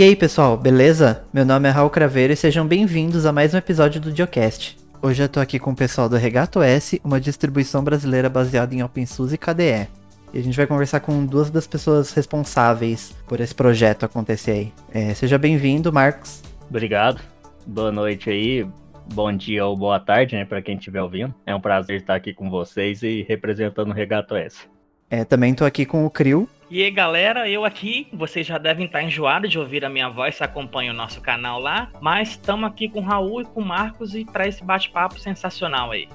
E aí, pessoal, beleza? Meu nome é Raul Craveiro e sejam bem-vindos a mais um episódio do Diocast. Hoje eu tô aqui com o pessoal do Regato S, uma distribuição brasileira baseada em OpenSUSE e KDE. E a gente vai conversar com duas das pessoas responsáveis por esse projeto acontecer aí. É, seja bem-vindo, Marcos. Obrigado. Boa noite aí. Bom dia ou boa tarde, né, para quem estiver ouvindo. É um prazer estar aqui com vocês e representando o Regato S. É, também tô aqui com o Crio. E aí, galera, eu aqui, vocês já devem estar enjoados de ouvir a minha voz, se acompanha o nosso canal lá, mas estamos aqui com o Raul e com o Marcos e para esse bate-papo sensacional aí.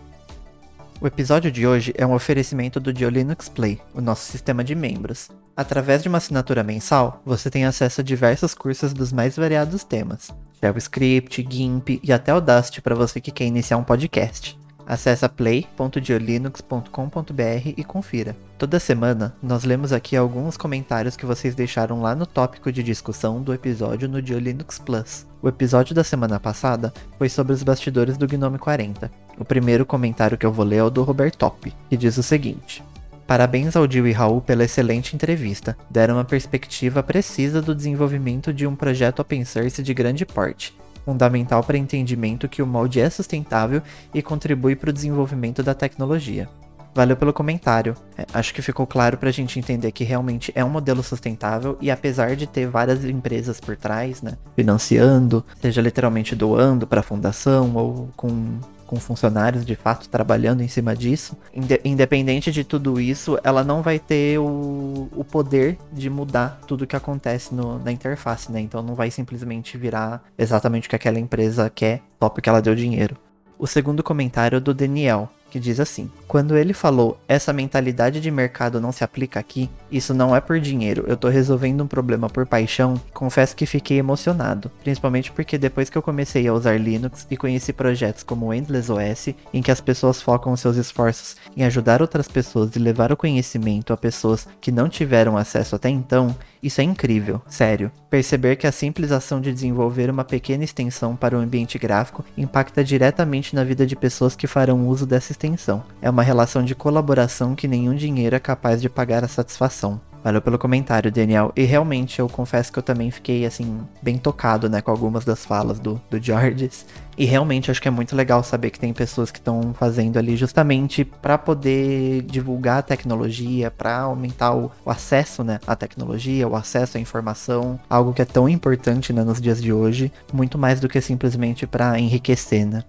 O episódio de hoje é um oferecimento do Linux Play, o nosso sistema de membros. Através de uma assinatura mensal, você tem acesso a diversos cursos dos mais variados temas: JavaScript, GIMP e até Audacity para você que quer iniciar um podcast. Acesse play.diolinux.com.br e confira. Toda semana, nós lemos aqui alguns comentários que vocês deixaram lá no tópico de discussão do episódio no Diolinux Plus. O episódio da semana passada foi sobre os bastidores do Gnome 40. O primeiro comentário que eu vou ler é o do Robertop, que diz o seguinte: Parabéns ao Dio e Raul pela excelente entrevista. Deram uma perspectiva precisa do desenvolvimento de um projeto open source de grande porte, fundamental para entendimento que o molde é sustentável e contribui para o desenvolvimento da tecnologia. Valeu pelo comentário. É, acho que ficou claro para a gente entender que realmente é um modelo sustentável e apesar de ter várias empresas por trás, né, financiando, seja literalmente doando para a fundação ou com com funcionários de fato trabalhando em cima disso, independente de tudo isso, ela não vai ter o, o poder de mudar tudo que acontece no, na interface, né? Então não vai simplesmente virar exatamente o que aquela empresa quer só porque ela deu dinheiro. O segundo comentário é do Daniel, que diz assim: Quando ele falou essa mentalidade de mercado não se aplica aqui, isso não é por dinheiro, eu tô resolvendo um problema por paixão, confesso que fiquei emocionado, principalmente porque depois que eu comecei a usar Linux e conheci projetos como o Endless OS, em que as pessoas focam seus esforços em ajudar outras pessoas e levar o conhecimento a pessoas que não tiveram acesso até então, isso é incrível, sério. Perceber que a simples ação de desenvolver uma pequena extensão para o ambiente gráfico impacta diretamente na vida de pessoas que farão uso dessa extensão. É uma relação de colaboração que nenhum dinheiro é capaz de pagar a satisfação. Valeu pelo comentário, Daniel. E realmente, eu confesso que eu também fiquei, assim, bem tocado, né, com algumas das falas do, do Georges. E realmente, acho que é muito legal saber que tem pessoas que estão fazendo ali justamente para poder divulgar a tecnologia, para aumentar o, o, acesso, né, à tecnologia, o acesso à informação, algo que é tão importante, né, nos dias de hoje, muito mais do que simplesmente para enriquecer, né.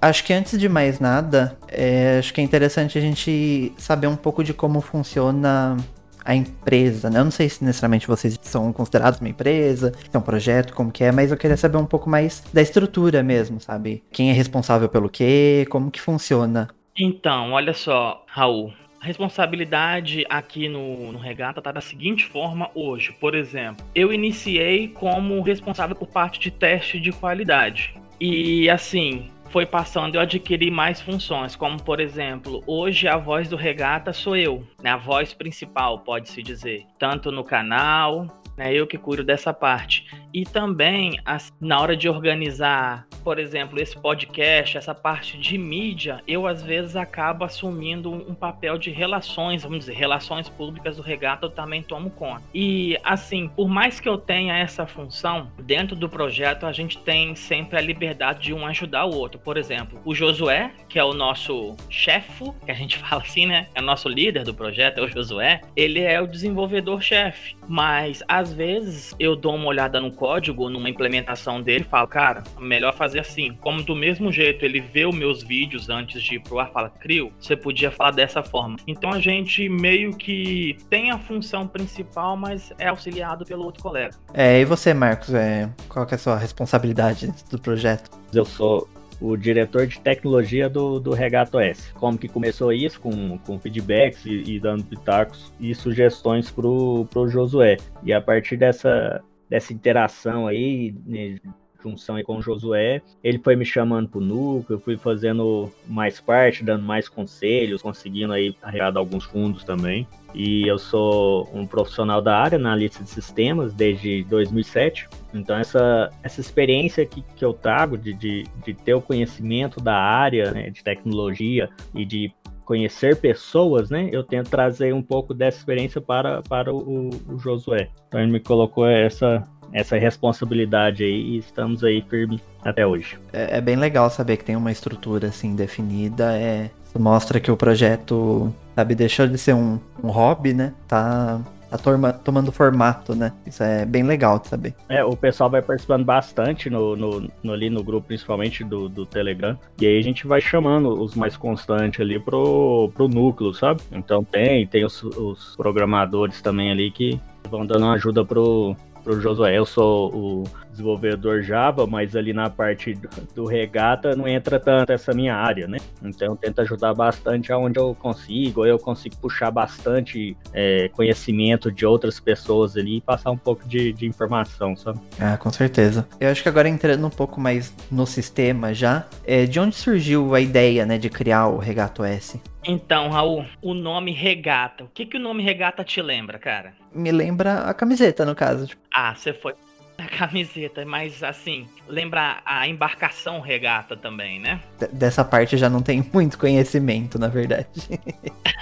Acho que antes de mais nada, é, acho que é interessante a gente saber um pouco de como funciona a empresa, né? Eu não sei se necessariamente vocês são considerados uma empresa, é um projeto, como que é, mas eu queria saber um pouco mais da estrutura mesmo, sabe? Quem é responsável pelo quê, como que funciona. Então, olha só, Raul, a responsabilidade aqui no, no Regata está da seguinte forma hoje. Por exemplo, eu iniciei como responsável por parte de teste de qualidade. E assim, foi passando eu adquiri mais funções, como por exemplo, hoje a voz do Regata sou eu, né, a voz principal, pode-se dizer, tanto no canal, né, eu que cuido dessa parte. E também, na hora de organizar, por exemplo, esse podcast, essa parte de mídia, eu às vezes acabo assumindo um papel de relações, vamos dizer, relações públicas do Regata, eu também tomo conta. E assim, por mais que eu tenha essa função, dentro do projeto a gente tem sempre a liberdade de um ajudar o outro. Por exemplo, o Josué, que é o nosso chefe, que a gente fala assim, né? É o nosso líder do projeto, é o Josué, ele é o desenvolvedor-chefe. Mas às vezes eu dou uma olhada no código, numa implementação dele, e falo, cara, melhor fazer assim. Como do mesmo jeito ele vê os meus vídeos antes de ir pro ar, fala, Crio, você podia falar dessa forma. Então a gente meio que tem a função principal, mas é auxiliado pelo outro colega. É, e você, Marcos, é, qual é a sua responsabilidade do projeto? Eu sou o diretor de tecnologia do, do Regato S. Como que começou isso? Com, com feedbacks e, e dando pitacos e sugestões pro, pro Josué. E a partir dessa, dessa interação aí, né, junção aí com o Josué, ele foi me chamando pro núcleo, eu fui fazendo mais parte, dando mais conselhos, conseguindo aí arrecadar alguns fundos também. E eu sou um profissional da área, analista de sistemas, desde 2007. Então, essa, essa experiência que, que eu trago de, de, de ter o conhecimento da área né, de tecnologia e de conhecer pessoas, né? Eu tento trazer um pouco dessa experiência para, para o, o Josué. Então ele me colocou essa, essa responsabilidade aí e estamos aí firmes até hoje. É, é, bem legal saber que tem uma estrutura assim definida. É, mostra que o projeto, sabe, deixou de ser um, um hobby, né? Tá tá torma, tomando formato, né? Isso é bem legal de saber. É, o pessoal vai participando bastante no, no, no, ali no grupo, principalmente do, do Telegram. E aí a gente vai chamando os mais constantes ali pro, pro núcleo, sabe? Então tem, tem os, os programadores também ali que vão dando ajuda pro, pro Josué. Eu sou o desenvolvedor Java, mas ali na parte do, regata não entra tanto essa minha área, né? Então eu tento ajudar bastante aonde eu consigo, eu consigo puxar bastante é, conhecimento de outras pessoas ali e passar um pouco de, de informação, sabe? Ah, com certeza. Eu acho que agora entrando um pouco mais no sistema já, é, de onde surgiu a ideia, né, de criar o Regato S? Então, Raul, o nome regata. O que, que o nome regata te lembra, cara? Me lembra a camiseta, no caso. Tipo. Ah, você foi a camiseta, mas assim, lembra a embarcação regata também, né? Dessa parte eu já não tenho muito conhecimento, na verdade.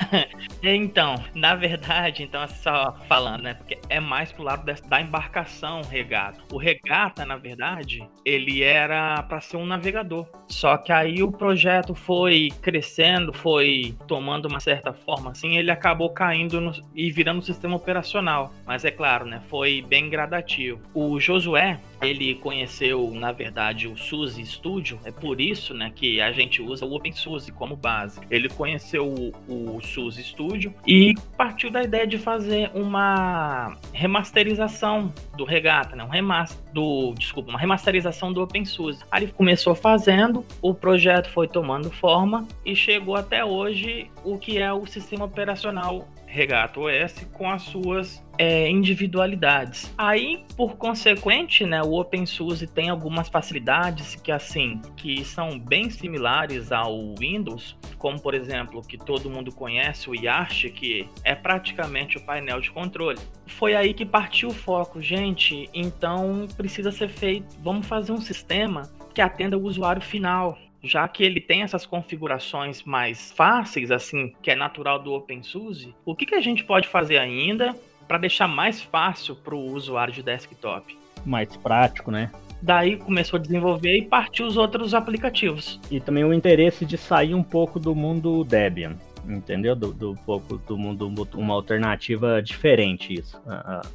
então, na verdade, então só falando, né? Porque é mais pro lado da embarcação regata. O regata, na verdade, ele era para ser um navegador. Só que aí o projeto foi crescendo, foi tomando uma certa forma assim, ele acabou caindo no, e virando um sistema operacional. Mas é claro, né? Foi bem gradativo. O Josué, ele conheceu, na verdade, o SUSE Studio, é por isso né, que a gente usa o OpenSUSE como base. Ele conheceu o, o SUSE Studio e partiu da ideia de fazer uma remasterização do Regata, né, um remaster, do, desculpa, uma remasterização do OpenSUSE. Aí ele começou fazendo, o projeto foi tomando forma e chegou até hoje o que é o sistema operacional Regato OS com as suas é, individualidades. Aí, por consequente, né, o OpenSUSE tem algumas facilidades que assim que são bem similares ao Windows, como por exemplo que todo mundo conhece o Yarch, que é praticamente o painel de controle. Foi aí que partiu o foco, gente. Então precisa ser feito. Vamos fazer um sistema que atenda o usuário final já que ele tem essas configurações mais fáceis, assim, que é natural do OpenSUSE, o que, que a gente pode fazer ainda para deixar mais fácil para o usuário de desktop? Mais prático, né? Daí começou a desenvolver e partiu os outros aplicativos. E também o interesse de sair um pouco do mundo Debian entendeu? Do, do pouco do mundo, uma alternativa diferente isso,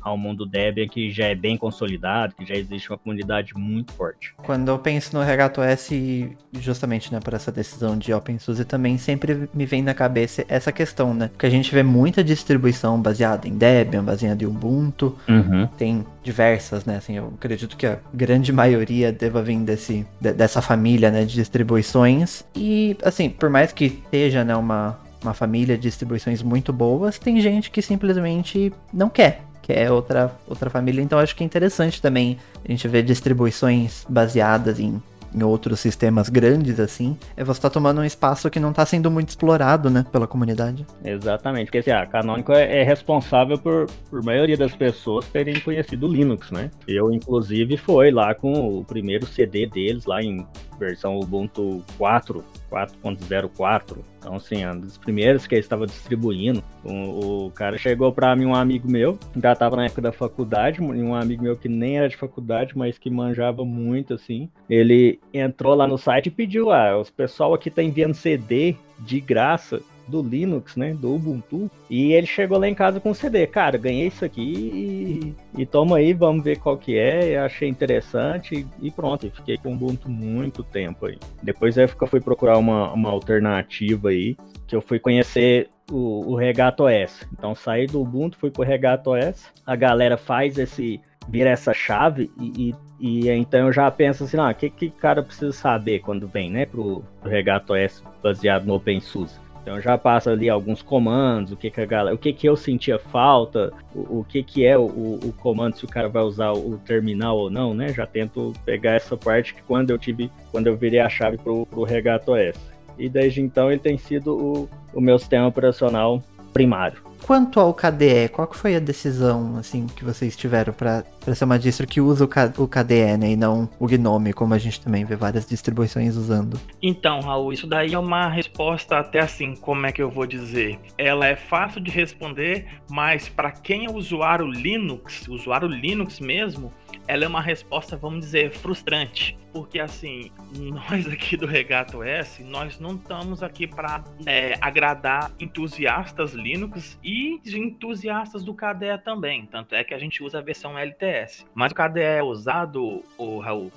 ao mundo Debian que já é bem consolidado, que já existe uma comunidade muito forte. Quando eu penso no Regato S, justamente, né, por essa decisão de OpenSUSE, também sempre me vem na cabeça essa questão, né, que a gente vê muita distribuição baseada em Debian, baseada em Ubuntu, uhum. tem diversas, né, assim, eu acredito que a grande maioria deva vir desse, dessa família, né, de distribuições, e, assim, por mais que esteja, né, uma uma família de distribuições muito boas, tem gente que simplesmente não quer, quer outra, outra família. Então acho que é interessante também a gente ver distribuições baseadas em em outros sistemas grandes assim, é você tá tomando um espaço que não tá sendo muito explorado, né, pela comunidade. Exatamente, porque assim, a Canonical é, é responsável por, por maioria das pessoas terem conhecido o Linux, né? Eu, inclusive, foi lá com o primeiro CD deles, lá em versão Ubuntu 4, 4.04. Então, assim, é uma das primeiras que ele estava distribuindo. O, o cara chegou para mim, um amigo meu, já estava na época da faculdade, um amigo meu que nem era de faculdade, mas que manjava muito, assim. Ele entrou lá no site e pediu: ah, os pessoal aqui tá enviando CD de graça do Linux, né? Do Ubuntu. E ele chegou lá em casa com o CD. Cara, ganhei isso aqui e, e toma aí, vamos ver qual que é. Eu achei interessante e pronto. Fiquei com o Ubuntu muito tempo aí. Depois eu fui procurar uma, uma alternativa aí, que eu fui conhecer o, o Regato OS. Então saí do Ubuntu, fui pro Regato OS. A galera faz esse vira essa chave e, e, e, então eu já penso assim, ah, o que que o cara precisa saber quando vem, né, pro, pro Regato OS baseado no OpenSUSE. Então já passa ali alguns comandos, o que, que a galera, o que, que eu sentia falta, o, o que, que é o, o, comando, se o cara vai usar o, terminal ou não, né? Já tento pegar essa parte que quando eu tive, quando eu virei a chave pro, pro Regato OS. E desde então ele tem sido o, o meu sistema operacional primário. Quanto ao KDE, qual que foi a decisão assim que vocês tiveram para ser uma distro que usa o, K, o KDE, né, e não o GNOME, como a gente também vê várias distribuições usando? Então, Raul, isso daí é uma resposta até assim, como é que eu vou dizer? Ela é fácil de responder, mas para quem é usuário Linux, usuário Linux mesmo, ela é uma resposta, vamos dizer, frustrante. Porque assim, nós aqui do Regato S, nós não estamos aqui para é, agradar entusiastas Linux e entusiastas do KDE também. Tanto é que a gente usa a versão LTS. Mas o KDE é usado, o Raul,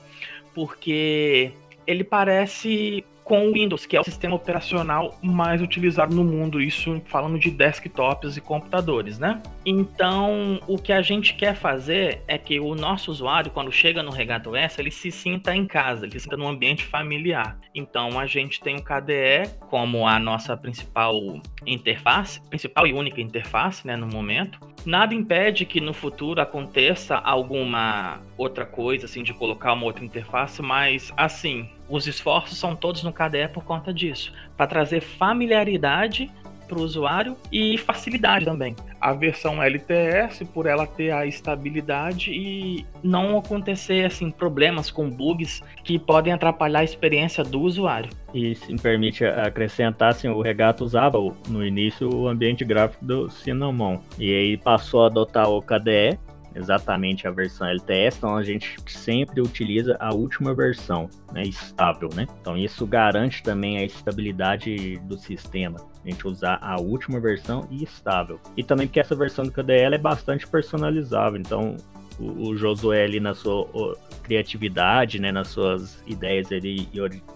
porque ele parece com o Windows, que é o sistema operacional mais utilizado no mundo, isso falando de desktops e computadores, né? Então, o que a gente quer fazer é que o nosso usuário, quando chega no Regato S, ele se sinta em casa, ele se sinta num ambiente familiar. Então, a gente tem o KDE como a nossa principal interface, principal e única interface, né, no momento. Nada impede que no futuro aconteça alguma outra coisa, assim, de colocar uma outra interface, mas assim, os esforços são todos no KDE por conta disso, para trazer familiaridade para o usuário e facilidade também. A versão LTS, por ela ter a estabilidade e não acontecer assim problemas com bugs que podem atrapalhar a experiência do usuário. E se me permite acrescentar, assim, o Regato usava no início o ambiente gráfico do Cinnamon e aí passou a adotar o KDE exatamente a versão LTS, então a gente sempre utiliza a última versão, né, estável, né? Então isso garante também a estabilidade do sistema. A gente usar a última versão e estável. E também porque essa versão do KDL é bastante personalizável, então o, o Josué ali na sua criatividade, né, nas suas ideias ele,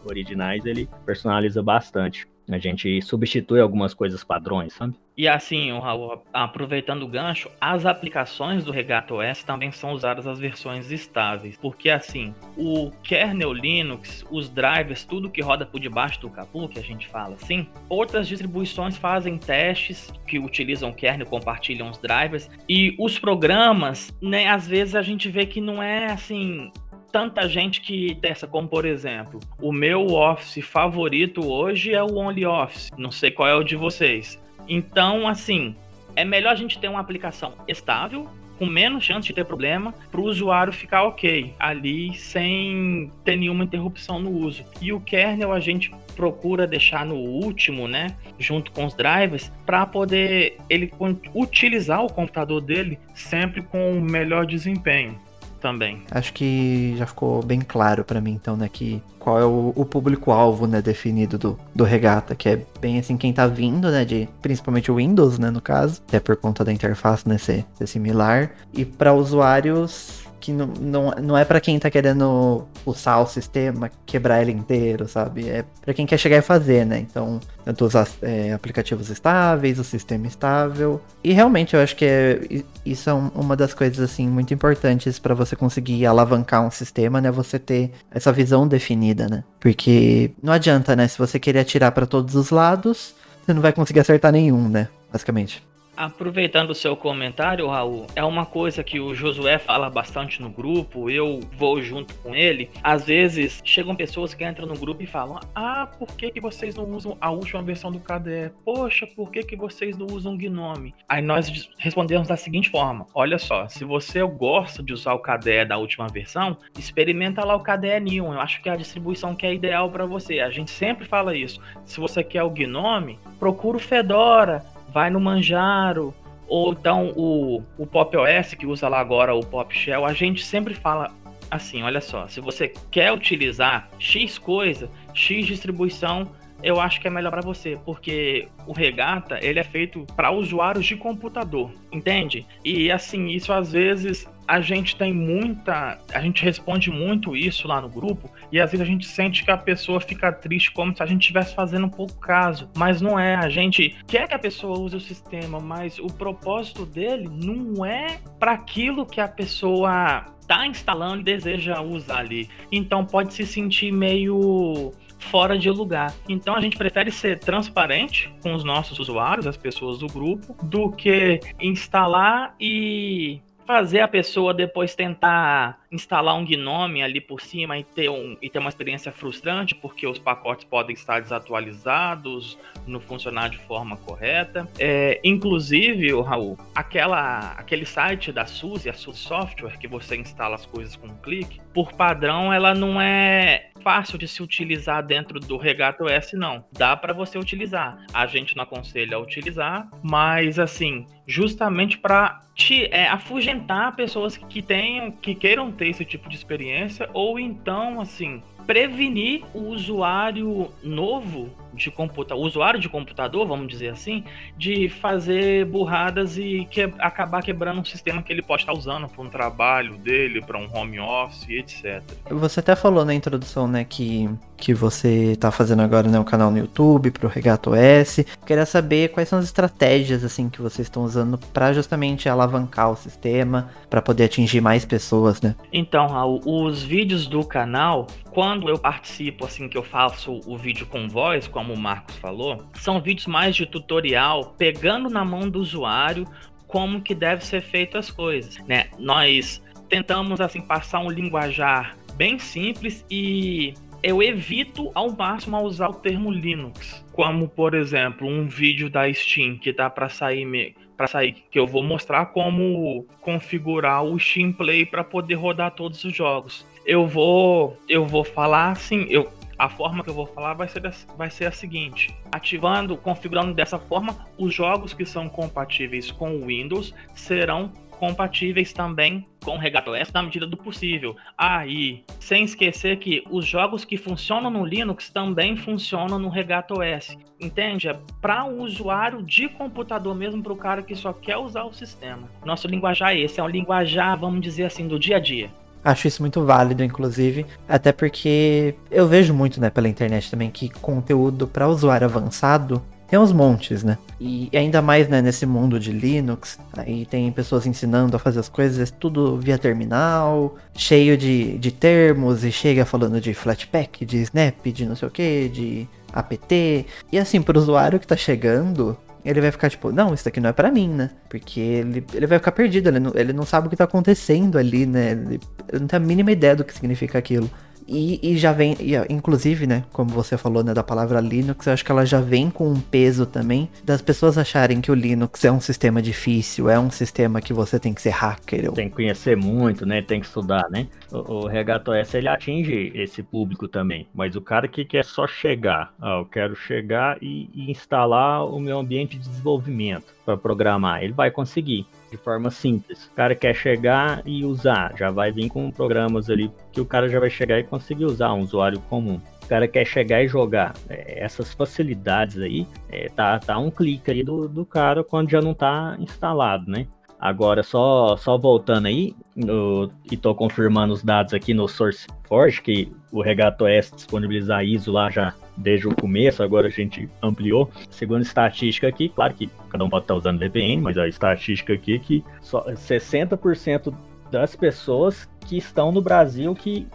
originais, ele personaliza bastante. A gente substitui algumas coisas padrões, sabe? E assim, Raul, aproveitando o gancho, as aplicações do Regato OS também são usadas as versões estáveis. Porque assim, o kernel Linux, os drivers, tudo que roda por debaixo do capô, que a gente fala assim, outras distribuições fazem testes que utilizam kernel, compartilham os drivers, e os programas, né, às vezes a gente vê que não é assim tanta gente que testa, como por exemplo, o meu Office favorito hoje é o OnlyOffice. Não sei qual é o de vocês. Então, assim, é melhor a gente ter uma aplicação estável, com menos chance de ter problema, para o usuário ficar ok ali sem ter nenhuma interrupção no uso. E o kernel a gente procura deixar no último, né, junto com os drivers, para poder ele utilizar o computador dele sempre com o melhor desempenho também. Acho que já ficou bem claro para mim, então, né, que qual é o, o público-alvo, né, definido do, do Regata, que é bem assim, quem tá vindo, né, de principalmente o Windows, né, no caso, até por conta da interface, né, ser, ser similar, e para usuários que não, não, não é para quem tá querendo usar o sistema, quebrar ele inteiro, sabe? É para quem quer chegar e fazer, né? Então, tanto usar é, aplicativos estáveis, o sistema estável. E realmente eu acho que é, isso é uma das coisas, assim, muito importantes para você conseguir alavancar um sistema, né? Você ter essa visão definida, né? Porque não adianta, né? Se você querer atirar para todos os lados, você não vai conseguir acertar nenhum, né? Basicamente. Aproveitando o seu comentário, Raul, é uma coisa que o Josué fala bastante no grupo, eu vou junto com ele. Às vezes chegam pessoas que entram no grupo e falam: Ah, por que, que vocês não usam a última versão do KDE? Poxa, por que, que vocês não usam Gnome? Aí nós respondemos da seguinte forma: Olha só, se você gosta de usar o KDE da última versão, experimenta lá o KDE Neon. Eu acho que é a distribuição que é ideal para você. A gente sempre fala isso. Se você quer o Gnome, procura o Fedora vai no Manjaro, ou então o, o Pop OS, que usa lá agora o Pop Shell, a gente sempre fala assim, olha só, se você quer utilizar X coisa, X distribuição, eu acho que é melhor para você, porque o Regata, ele é feito para usuários de computador, entende? E assim, isso às vezes a gente tem muita. A gente responde muito isso lá no grupo, e às vezes a gente sente que a pessoa fica triste, como se a gente estivesse fazendo um pouco caso. Mas não é. A gente quer que a pessoa use o sistema, mas o propósito dele não é para aquilo que a pessoa tá instalando e deseja usar ali. Então pode se sentir meio fora de lugar. Então a gente prefere ser transparente com os nossos usuários, as pessoas do grupo, do que instalar e fazer a pessoa depois tentar instalar um Gnome ali por cima e ter, um, e ter uma experiência frustrante, porque os pacotes podem estar desatualizados, não funcionar de forma correta. É, inclusive, o Raul, aquela, aquele site da SUSE, a SUSE Software, que você instala as coisas com um clique, por padrão, ela não é fácil de se utilizar dentro do Regato OS, não. Dá para você utilizar. A gente não aconselha a utilizar, mas assim, justamente para te é, afugentar pessoas que tenham, que queiram ter esse tipo de experiência, ou então, assim, prevenir o usuário novo de computador, usuário de computador, vamos dizer assim, de fazer burradas e que, acabar quebrando um sistema que ele pode estar usando para um trabalho dele, para um home office, etc. Você até falou na introdução, né, que, que você está fazendo agora né, um canal no YouTube para o Regato S. Queria saber quais são as estratégias assim que vocês estão usando para justamente alavancar o sistema, para poder atingir mais pessoas, né? Então, Raul, os vídeos do canal, quando eu participo, assim, que eu faço o vídeo com voz, como como o Marcos falou, são vídeos mais de tutorial, pegando na mão do usuário como que deve ser feito as coisas, né? Nós tentamos assim passar um linguajar bem simples e eu evito ao máximo usar o termo Linux, como por exemplo um vídeo da Steam que dá para sair para sair que eu vou mostrar como configurar o Steam Play para poder rodar todos os jogos. Eu vou eu vou falar assim, eu a forma que eu vou falar vai ser, vai ser a seguinte: ativando, configurando dessa forma, os jogos que são compatíveis com o Windows serão compatíveis também com o Regato OS na medida do possível. Aí, ah, sem esquecer que os jogos que funcionam no Linux também funcionam no Regato OS. Entende? É para o usuário de computador mesmo, para o cara que só quer usar o sistema. Nosso linguajar é esse, é um linguajar, vamos dizer assim, do dia a dia. Acho isso muito válido, inclusive, até porque eu vejo muito, né, pela internet também que conteúdo para usuário avançado tem uns montes, né? E ainda mais, né, nesse mundo de Linux, aí tem pessoas ensinando a fazer as coisas tudo via terminal, cheio de, de termos e chega falando de Flatpak, de Snap, de não sei o que, de apt. E assim, pro usuário que tá chegando, ele vai ficar tipo, não, isso aqui não é para mim, né? Porque ele, ele vai ficar perdido, ele não, ele não sabe o que tá acontecendo ali, né? Ele, ele não tem a mínima ideia do que significa aquilo. E, e, já vem, e, inclusive, né, como você falou, né, da palavra Linux, eu acho que ela já vem com um peso também das pessoas acharem que o Linux é um sistema difícil, é um sistema que você tem que ser hacker. Tem que conhecer muito, né, tem que estudar, né. O, o Regato S, ele atinge esse público também, mas o cara que quer só chegar, ah, eu quero chegar e, e instalar o meu ambiente de desenvolvimento para programar, ele vai conseguir de forma simples. O cara quer chegar e usar, já vai vir com programas ali que o cara já vai chegar e conseguir usar, um usuário comum. O cara quer chegar e jogar. É, essas facilidades aí, é, tá, tá um clique aí do, do cara quando já não tá instalado, né? Agora, só, só voltando aí, no, e tô confirmando os dados aqui no SourceForge, que o Regato S disponibiliza a ISO lá já desde o começo, agora a gente ampliou. Segundo estatística aqui, claro que cada um pode estar usando VPN, mas a estatística aqui é que só 60% das pessoas que estão no Brasil que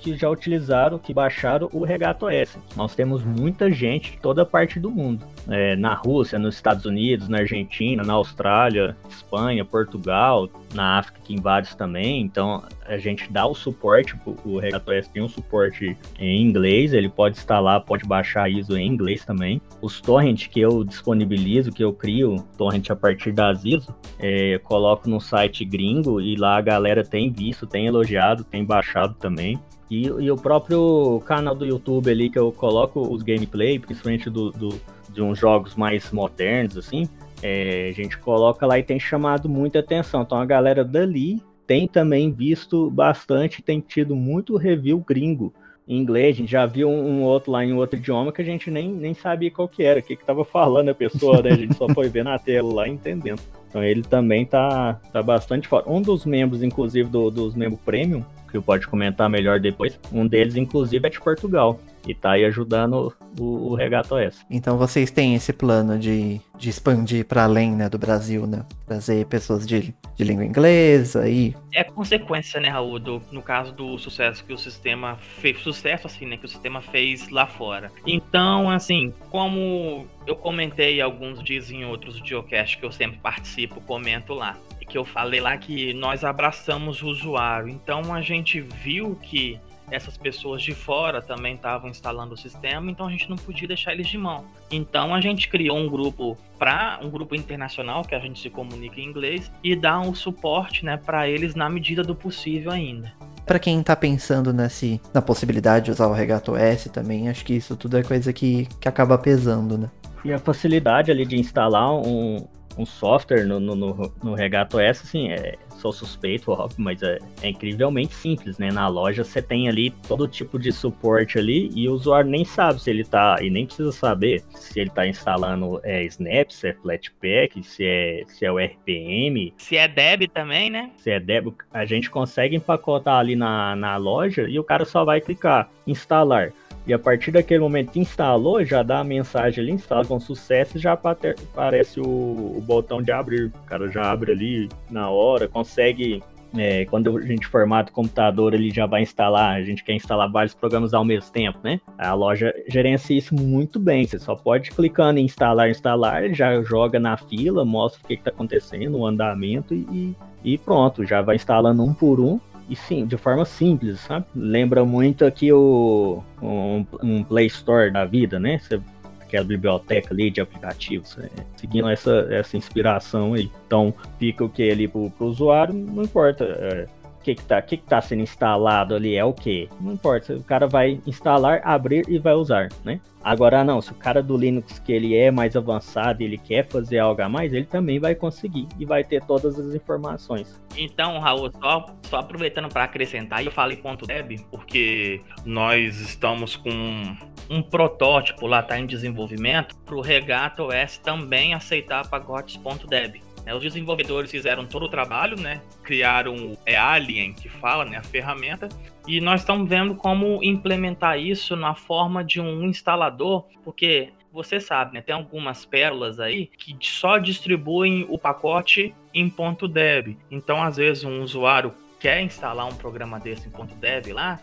que já utilizaram, que baixaram o Regato S. Nós temos muita gente de toda parte do mundo. É, na Rússia, nos Estados Unidos, na Argentina, na Austrália, Espanha, Portugal, na África tem vários também. Então a gente dá o suporte, o Regato S tem um suporte em inglês, ele pode instalar, pode baixar ISO em inglês também. Os torrents que eu disponibilizo, que eu crio, torrent a partir das ISO, é, coloco no site gringo e lá a galera tem visto, tem elogiado, tem baixado também. E, e, o próprio canal do YouTube ali que eu coloco os gameplay, principalmente do, do de uns jogos mais modernos, assim, é, a gente coloca lá e tem chamado muita atenção. Então a galera dali tem também visto bastante, tem tido muito review gringo em inglês. A gente já viu um, um outro lá em outro idioma que a gente nem, nem sabia qual que era, o que, que tava falando a pessoa, né? A gente só foi ver na tela lá entendendo. Então ele também tá, tá bastante fora. Um dos membros, inclusive, do, dos membros premium, que pode comentar melhor depois. Um deles, inclusive, é de Portugal. E tá aí ajudando o, o Regato S. Então vocês têm esse plano de, de expandir para além né, do Brasil, né? Trazer pessoas de, de língua inglesa e. É consequência, né, Raul, do, no caso do sucesso que o sistema fez. Sucesso, assim, né? Que o sistema fez lá fora. Então, assim, como eu comentei alguns dias em outros geocaches que eu sempre participo, comento lá que eu falei lá que nós abraçamos o usuário. Então a gente viu que essas pessoas de fora também estavam instalando o sistema, então a gente não podia deixar eles de mão. Então a gente criou um grupo para um grupo internacional que a gente se comunica em inglês e dá um suporte, né, para eles na medida do possível ainda. Para quem tá pensando nesse, na possibilidade de usar o Regato S também, acho que isso tudo é coisa que, que acaba pesando, né? E a facilidade ali de instalar um, um software no, no, no, no Regato S, assim, é, sou suspeito, óbvio, mas é, é, incrivelmente simples, né? Na loja você tem ali todo tipo de suporte ali e o usuário nem sabe se ele tá, e nem precisa saber se ele tá instalando é, Snap, se é Flatpak, se é, se é o RPM. Se é Deb também, né? Se é Deb, a gente consegue empacotar ali na, na loja e o cara só vai clicar instalar. E a partir daquele momento que instalou, já dá a mensagem ali, instala com sucesso e já aparece o, o, botão de abrir. O cara já abre ali na hora, consegue. É, quando a gente formata o computador, ele já vai instalar. A gente quer instalar vários programas ao mesmo tempo, né? A loja gerencia isso muito bem. Você só pode clicando em instalar, instalar, ele já joga na fila, mostra o que está acontecendo, o andamento e, e pronto, já vai instalando um por um e sim, de forma simples, sabe? Lembra muito aqui o um, um Play Store da vida, né? Você, aquela biblioteca ali de aplicativos, é, seguindo essa, essa inspiração aí. Então, fica o que ali pro, pro usuário, não importa. É, o que que tá, que que tá sendo instalado ali é o que? Não importa, o cara vai instalar, abrir e vai usar, né? Agora não, se o cara do Linux que ele é mais avançado, ele quer fazer algo a mais, ele também vai conseguir e vai ter todas as informações. Então, Raul, só, só aproveitando para acrescentar, eu falei ponto .deb porque nós estamos com um protótipo lá tá em desenvolvimento para o Regato OS também aceitar pacotes.deb. Né? Os desenvolvedores fizeram todo o trabalho, né? Criaram é Alien que fala, né? A ferramenta. E nós estamos vendo como implementar isso na forma de um instalador, porque você sabe, né? Tem algumas pérolas aí que só distribuem o pacote em .deb. Então, às vezes, um usuário quer instalar um programa desse em .deb lá,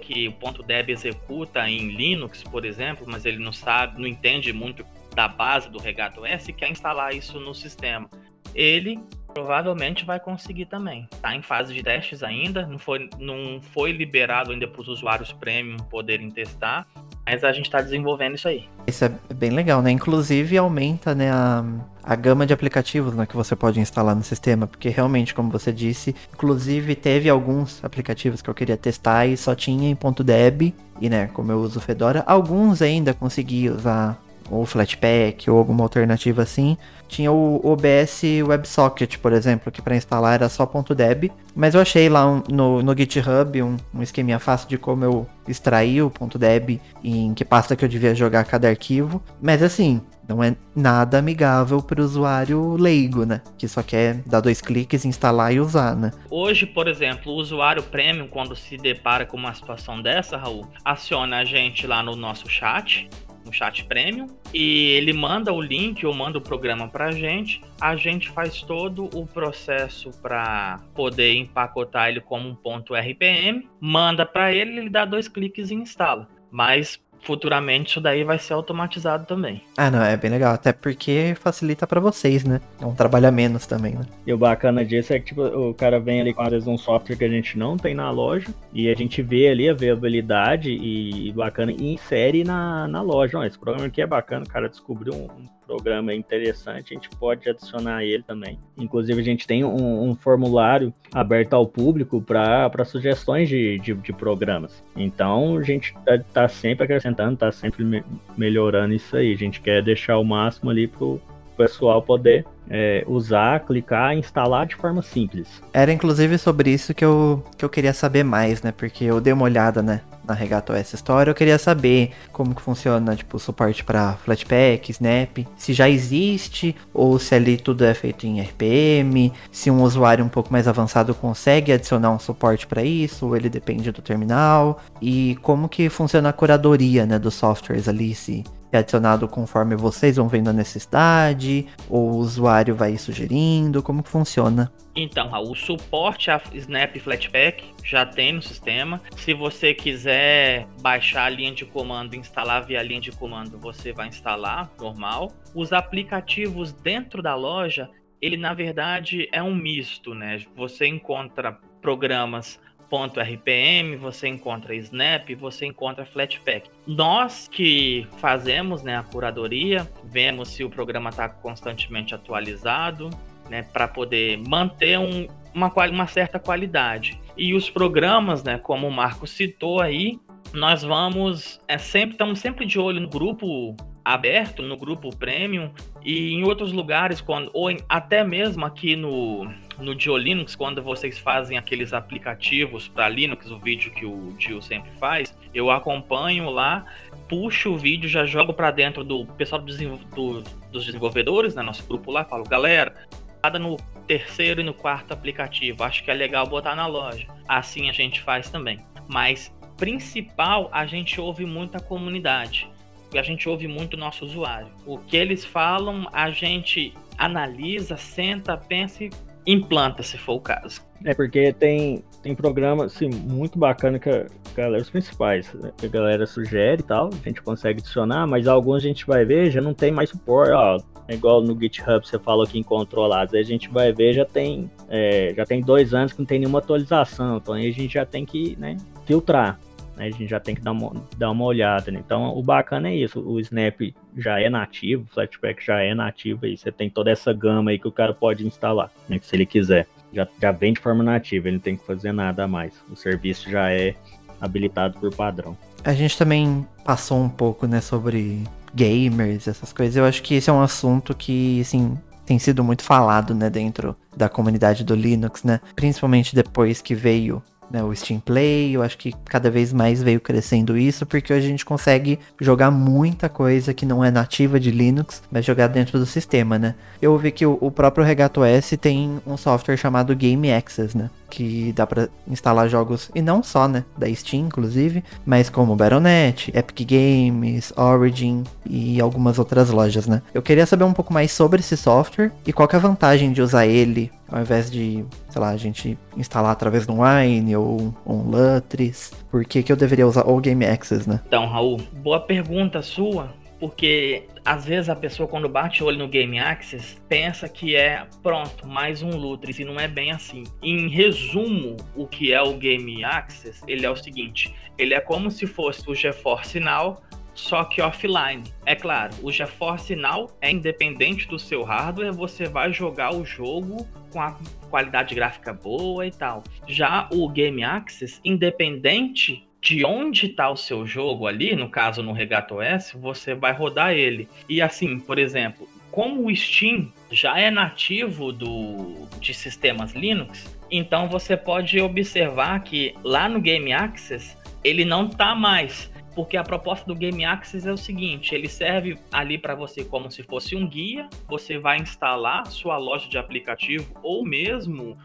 que o .deb executa em Linux, por exemplo, mas ele não sabe, não entende muito da base do Regato S e quer instalar isso no sistema ele provavelmente vai conseguir também. Está em fase de testes ainda, não foi, não foi liberado ainda para os usuários premium poderem testar, mas a gente está desenvolvendo isso aí. Isso é bem legal, né? Inclusive aumenta né, a, a gama de aplicativos né, que você pode instalar no sistema, porque realmente, como você disse, inclusive teve alguns aplicativos que eu queria testar e só tinha em .deb, e né, como eu uso Fedora, alguns ainda consegui usar ou Flatpak ou alguma alternativa assim. Tinha o OBS WebSocket, por exemplo, que para instalar era só .deb, mas eu achei lá um, no, no GitHub um, um esqueminha fácil de como eu extrair o .deb e em que pasta que eu devia jogar cada arquivo. Mas assim, não é nada amigável para o usuário leigo, né? Que só quer dar dois cliques, instalar e usar, né? Hoje, por exemplo, o usuário premium, quando se depara com uma situação dessa, Raul, aciona a gente lá no nosso chat no chat premium e ele manda o link ou manda o programa pra gente. A gente faz todo o processo para poder empacotar ele como um ponto RPM, manda para ele, ele dá dois cliques e instala. Mas futuramente isso daí vai ser automatizado também. Ah, não, é bem legal, até porque facilita para vocês, né? É um trabalho a menos também, né? E o bacana disso é que tipo, o cara vem ali com às vezes um software que a gente não tem na loja e a gente vê ali a viabilidade e, bacana e insere na, na loja. Ó, esse programa aqui é bacana, o cara descobriu um, programa interessante, a gente pode adicionar ele também. Inclusive, a gente tem um, um formulário aberto ao público para sugestões de, de, de, programas. Então, a gente está tá sempre acrescentando, está sempre me, melhorando isso aí. A gente quer deixar o máximo ali para o pessoal poder é, usar, clicar e instalar de forma simples. Era inclusive sobre isso que eu, que eu queria saber mais, né? Porque eu dei uma olhada, né? Na Regato essa história, eu queria saber como que funciona, tipo, o suporte para Flatpak, Snap, se já existe ou se ali tudo é feito em RPM, se um usuário um pouco mais avançado consegue adicionar um suporte para isso, ou ele depende do terminal, e como que funciona a curadoria, né, dos softwares ali, se é adicionado conforme vocês vão vendo a necessidade, ou o usuário vai sugerindo, como que funciona? Então, o suporte a Snap Flatpak já tem no sistema. Se você quiser baixar a linha de comando e instalar via linha de comando, você vai instalar normal. Os aplicativos dentro da loja ele na verdade é um misto, né? Você encontra programas .rpm, você encontra Snap, você encontra Flatpak. Nós que fazemos né, a curadoria, vemos se o programa está constantemente atualizado, né, para poder manter um, uma, uma certa qualidade. E os programas, né, como o Marco citou aí, nós vamos é sempre estamos sempre de olho no grupo aberto, no grupo premium e em outros lugares quando ou em, até mesmo aqui no no Linux, quando vocês fazem aqueles aplicativos para Linux, o vídeo que o Dio sempre faz, eu acompanho lá, puxo o vídeo, já jogo para dentro do pessoal do, dos desenvolvedores, né, nosso grupo lá, falo, galera, nada no terceiro e no quarto aplicativo, acho que é legal botar na loja. Assim a gente faz também. Mas principal, a gente ouve muito a comunidade. A gente ouve muito o nosso usuário. O que eles falam, a gente analisa, senta, pensa e implanta, se for o caso. É porque tem, tem programas assim, muito bacana que a galera, os principais, né, que a galera sugere e tal, a gente consegue adicionar, mas alguns a gente vai ver, já não tem mais suporte, ó, é igual no GitHub você falou que encontrou lá, às vezes a gente vai ver, já tem, é, já tem dois anos que não tem nenhuma atualização, então aí a gente já tem que né, filtrar. Né, a gente já tem que dar uma, dar uma olhada. Né? Então, o bacana é isso: o Snap já é nativo, o Flatpak já é nativo, aí você tem toda essa gama aí que o cara pode instalar, né, se ele quiser. Já, já vem de forma nativa, ele não tem que fazer nada a mais. O serviço já é habilitado por padrão. A gente também passou um pouco né, sobre gamers, essas coisas. Eu acho que esse é um assunto que, assim, tem sido muito falado, né, dentro da comunidade do Linux, né? Principalmente depois que veio né, o Steam Play, eu acho que cada vez mais veio crescendo isso, porque hoje a gente consegue jogar muita coisa que não é nativa de Linux, mas jogar dentro do sistema, né? Eu vi que o, o próprio Regato S tem um software chamado Game Access, né? Que dá para instalar jogos, e não só, né? Da Steam, inclusive, mas como Battle.net, Epic Games, Origin e algumas outras lojas, né? Eu queria saber um pouco mais sobre esse software e qual é a vantagem de usar ele ao invés de, sei lá, a gente instalar através um Wine ou um Lutris, por que, que eu deveria usar o Game Access, né? Então, Raul, boa pergunta sua, porque às vezes a pessoa quando bate o olho no Game Access pensa que é pronto, mais um Lutris e não é bem assim. Em resumo, o que é o Game Access, ele é o seguinte, ele é como se fosse o GeForce Now só que offline. É claro, o GeForce Now é independente do seu hardware, você vai jogar o jogo com a qualidade gráfica boa e tal. Já o Game Access, independente de onde está o seu jogo ali, no caso no Regato OS, você vai rodar ele. E assim, por exemplo, como o Steam já é nativo do, de sistemas Linux, então você pode observar que lá no Game Access ele não está mais porque a proposta do Game Access é o seguinte: ele serve ali para você como se fosse um guia. Você vai instalar sua loja de aplicativo ou mesmo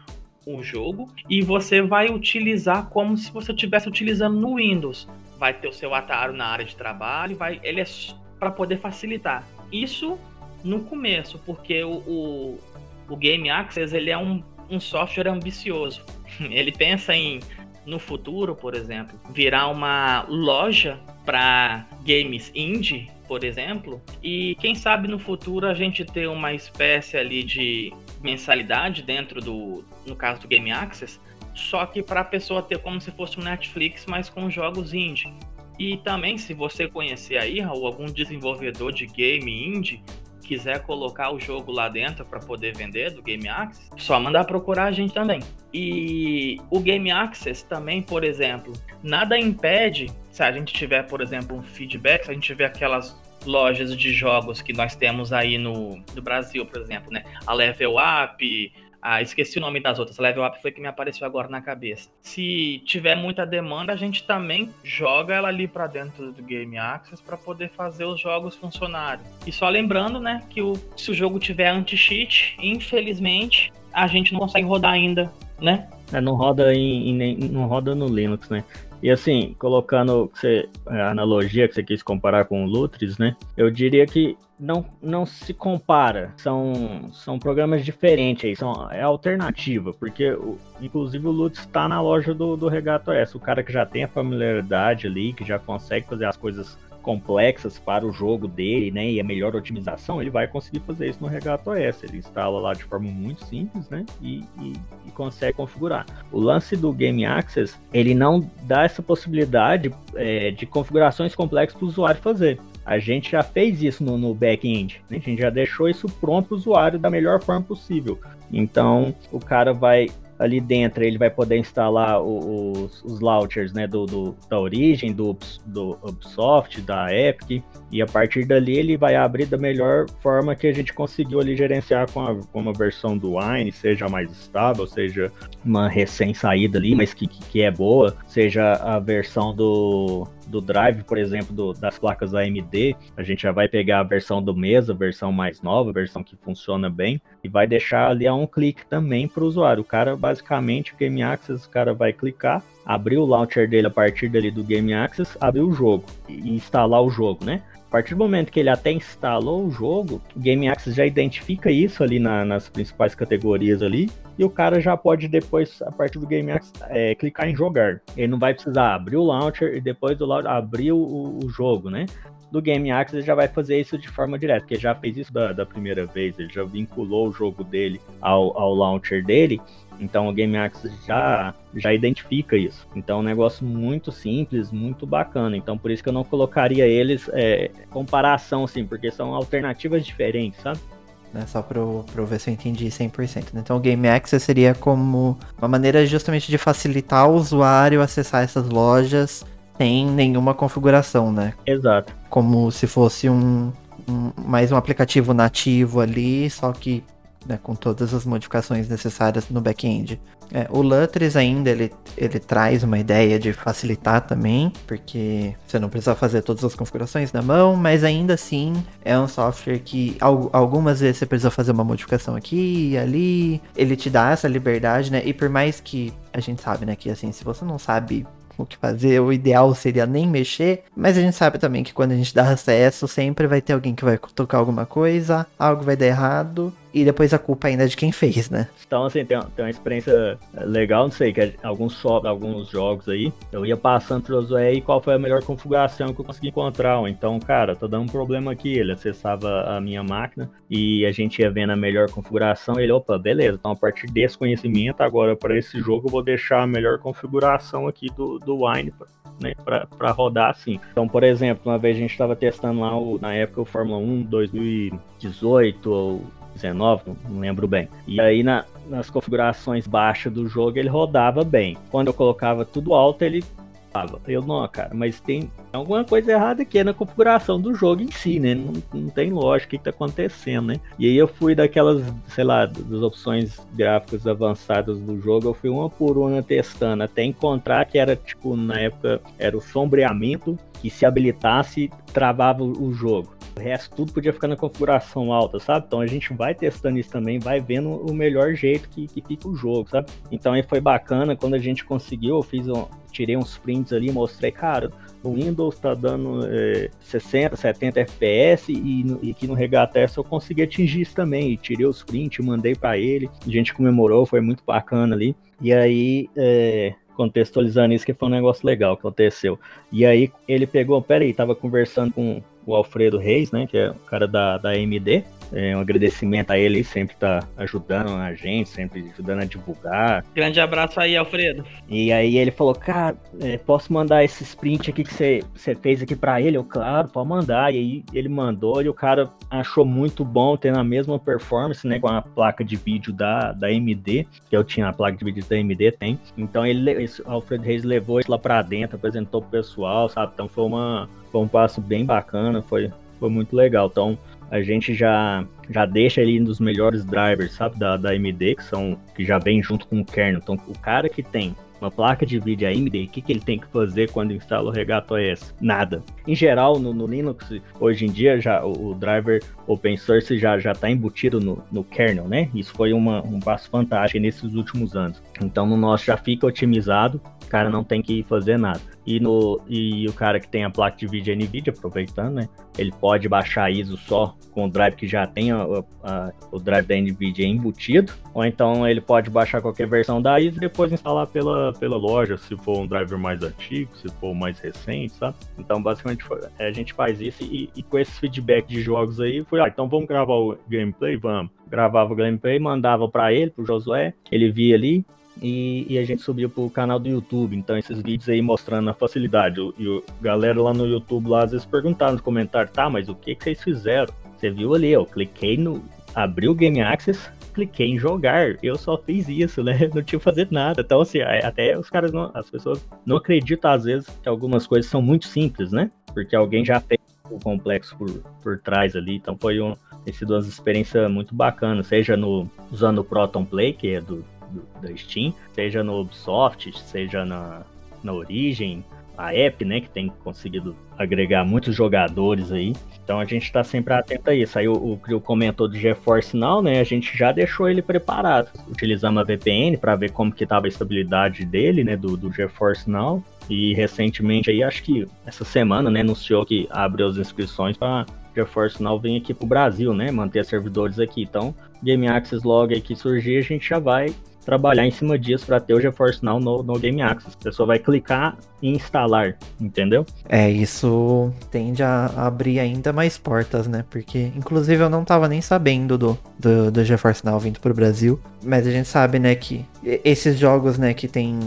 um jogo e você vai utilizar como se você estivesse utilizando no Windows. Vai ter o seu atalho na área de trabalho, vai, ele é para poder facilitar. Isso no começo, porque o, o, o Game Access ele é um, um software ambicioso. Ele pensa em no futuro, por exemplo, virar uma loja para games indie, por exemplo, e quem sabe no futuro a gente ter uma espécie ali de mensalidade dentro do, no caso do Game Access, só que para a pessoa ter como se fosse um Netflix, mas com jogos indie. E também, se você conhecer aí, Raul, algum desenvolvedor de game indie, quiser colocar o jogo lá dentro para poder vender do Game Access, só mandar procurar a gente também. E o Game Access também, por exemplo, nada impede, se a gente tiver, por exemplo, um feedback, se a gente tiver aquelas lojas de jogos que nós temos aí no, no Brasil, por exemplo, né? A Level Up, ah, esqueci o nome das outras. Level Up foi que me apareceu agora na cabeça. Se tiver muita demanda, a gente também joga ela ali para dentro do Game Access para poder fazer os jogos funcionarem. E só lembrando, né, que o, se o jogo tiver anti-cheat, infelizmente, a gente não consegue rodar ainda, né? É, não roda em, em, não roda no Linux, né? E assim, colocando você, a analogia que você quis comparar com o Lutris, né? Eu diria que não, não se compara. São, são programas diferentes aí, são, é alternativa, porque o, inclusive o Lutz está na loja do, do Regato S. O cara que já tem a familiaridade ali, que já consegue fazer as coisas complexas para o jogo dele, né, e a melhor otimização, ele vai conseguir fazer isso no Regato OS. Ele instala lá de forma muito simples, né, e, e, e consegue configurar. O lance do Game Access, ele não dá essa possibilidade é, de configurações complexas para o usuário fazer. A gente já fez isso no, no back-end, né? a gente já deixou isso pronto para o usuário da melhor forma possível. Então, o cara vai ali dentro ele vai poder instalar os, os launchers né, do, do, da origem, do, do Ubisoft, da Epic, e a partir dali ele vai abrir da melhor forma que a gente conseguiu ali gerenciar com, a, com uma versão do Wine, seja mais estável, seja uma recém-saída ali, mas que, que é boa, seja a versão do, do drive, por exemplo, do, das placas AMD, a gente já vai pegar a versão do mês, a versão mais nova, a versão que funciona bem, e vai deixar ali a um clique também para o usuário. O cara, basicamente, o Game Access, o cara vai clicar, abrir o launcher dele a partir dali do Game Access, abrir o jogo e instalar o jogo, né? Partir do momento que ele até instalou o jogo, o Game Access já identifica isso ali na, nas principais categorias ali, e o cara já pode depois, a partir do Game Access, é, clicar em jogar. Ele não vai precisar abrir o launcher e depois do launcher abrir o, o jogo, né? Do Game Access ele já vai fazer isso de forma direta, porque já fez isso da, da primeira vez, ele já vinculou o jogo dele ao, ao launcher dele, então o Game Access já, já identifica isso. Então é um negócio muito simples, muito bacana. Então por isso que eu não colocaria eles é, comparação, assim, porque são alternativas diferentes, sabe? Né, só para eu, ver se eu entendi 100%. Né? Então, o Game Access seria como uma maneira justamente de facilitar o usuário acessar essas lojas sem nenhuma configuração, né? Exato. Como se fosse um, um mais um aplicativo nativo ali, só que né, com todas as modificações necessárias no back-end. É, o Lutris ainda ele, ele traz uma ideia de facilitar também, porque você não precisa fazer todas as configurações na mão, mas ainda assim é um software que algumas vezes você precisa fazer uma modificação aqui e ali, ele te dá essa liberdade, né? E por mais que a gente sabe, né, que assim, se você não sabe o que fazer, o ideal seria nem mexer, mas a gente sabe também que quando a gente dá acesso, sempre vai ter alguém que vai tocar alguma coisa, algo vai dar errado, e depois a culpa ainda é de quem fez, né? Então, assim, tem, tem uma experiência legal, não sei, que é alguns, alguns jogos aí, eu ia passando pro Zoé e qual foi a melhor configuração que eu consegui encontrar. Então, cara, tá dando um problema aqui. Ele acessava a minha máquina e a gente ia vendo a melhor configuração. Ele, opa, beleza, então a partir desse conhecimento, agora para esse jogo eu vou deixar a melhor configuração aqui do, do Wine né, para rodar assim. Então, por exemplo, uma vez a gente estava testando lá o, na época o Fórmula 1 2018 ou 19, não lembro bem. E aí na, nas configurações baixas do jogo ele rodava bem. Quando eu colocava tudo alto, ele tava. Eu não, cara, mas tem alguma coisa errada aqui na configuração do jogo em si, né? Não, não tem lógica o que, tá acontecendo, né? E aí eu fui daquelas, sei lá, das opções gráficas avançadas do jogo, eu fui uma por uma testando, até encontrar que era tipo, na época, era o sombreamento que se habilitasse travava o jogo. O resto tudo podia ficar na configuração alta, sabe? Então a gente vai testando isso também, vai vendo o melhor jeito que, que fica o jogo, sabe? Então aí foi bacana quando a gente conseguiu, eu fiz um, tirei uns prints ali, mostrei, cara, o Windows tá dando é, 60, 70 FPS e, e aqui no Regata S eu consegui atingir isso também. E tirei os prints, mandei para ele, a gente comemorou, foi muito bacana ali. E aí, é, contextualizando isso, que foi um negócio legal que aconteceu. E aí ele pegou, peraí, tava conversando com o Alfredo Reis, né, que é o cara da, da AMD, é, um agradecimento a ele, sempre tá ajudando a gente, sempre ajudando a divulgar. Grande abraço aí, Alfredo. E aí ele falou, cara, é, posso mandar esse sprint aqui que você fez aqui para ele? Eu, claro, pode mandar. E aí ele mandou e o cara achou muito bom, tendo a mesma performance, né, com a placa de vídeo da, da AMD, que eu tinha a placa de vídeo da AMD, tem. Então ele, esse Alfredo Reis levou isso lá para dentro, apresentou pro pessoal, sabe? Então foi uma foi um passo bem bacana, foi, foi muito legal. Então, a gente já já deixa ele dos melhores drivers, sabe, da, da AMD, que são que já vem junto com o kernel. Então, o cara que tem uma placa de vídeo AMD, o que, que ele tem que fazer quando instala o Regato OS? Nada. Em geral, no, no Linux, hoje em dia, já o, o driver open source já já está embutido no, no kernel, né? Isso foi uma, um passo fantástico nesses últimos anos. Então, no nosso já fica otimizado, o cara não tem que fazer nada. E, no, e o cara que tem a placa de vídeo NVIDIA, aproveitando, né? ele pode baixar ISO só com o drive que já tem a, a, o drive da NVIDIA embutido, ou então ele pode baixar qualquer versão da ISO e depois instalar pela, pela loja, se for um driver mais antigo, se for mais recente, sabe? Então, basicamente, a gente faz isso e, e com esse feedback de jogos aí, foi, ah, então vamos gravar o gameplay? Vamos. Gravava o gameplay, mandava para ele, pro Josué, ele via ali, e, e, a gente subiu pro canal do YouTube. Então, esses vídeos aí mostrando a facilidade. E o galera lá no YouTube lá às vezes perguntaram nos comentários, tá, mas o que, que vocês fizeram? Você viu ali, eu cliquei no. Abri o Game Access, cliquei em jogar. Eu só fiz isso, né? Não tinha fazer nada. Então, assim, até os caras não. As pessoas não acreditam, às vezes, que algumas coisas são muito simples, né? Porque alguém já fez o complexo por, por trás ali. Então foi um. Tem sido uma experiência muito bacana, seja no usando o Proton Play, que é do, da Steam, seja no Ubisoft, seja na, na Origin, a app, né, que tem conseguido agregar muitos jogadores aí. Então a gente está sempre atento a isso. Aí o, Crio comentou do GeForce Now, né? A gente já deixou ele preparado. Utilizamos a VPN para ver como que estava a estabilidade dele, né, do, do GeForce Now. E recentemente aí, acho que essa semana, né, anunciou que abriu as inscrições para GeForce Now vir aqui para o Brasil, né, manter servidores aqui. Então, Game Access Log aqui surgir, a gente já vai trabalhar em cima disso para ter o GeForce Now no, no Game Access. A pessoa vai clicar e instalar, entendeu? É, isso tende a abrir ainda mais portas, né? Porque, inclusive, eu não tava nem sabendo do, do, do GeForce Now vindo pro Brasil. Mas a gente sabe, né, que esses jogos, né, que tem,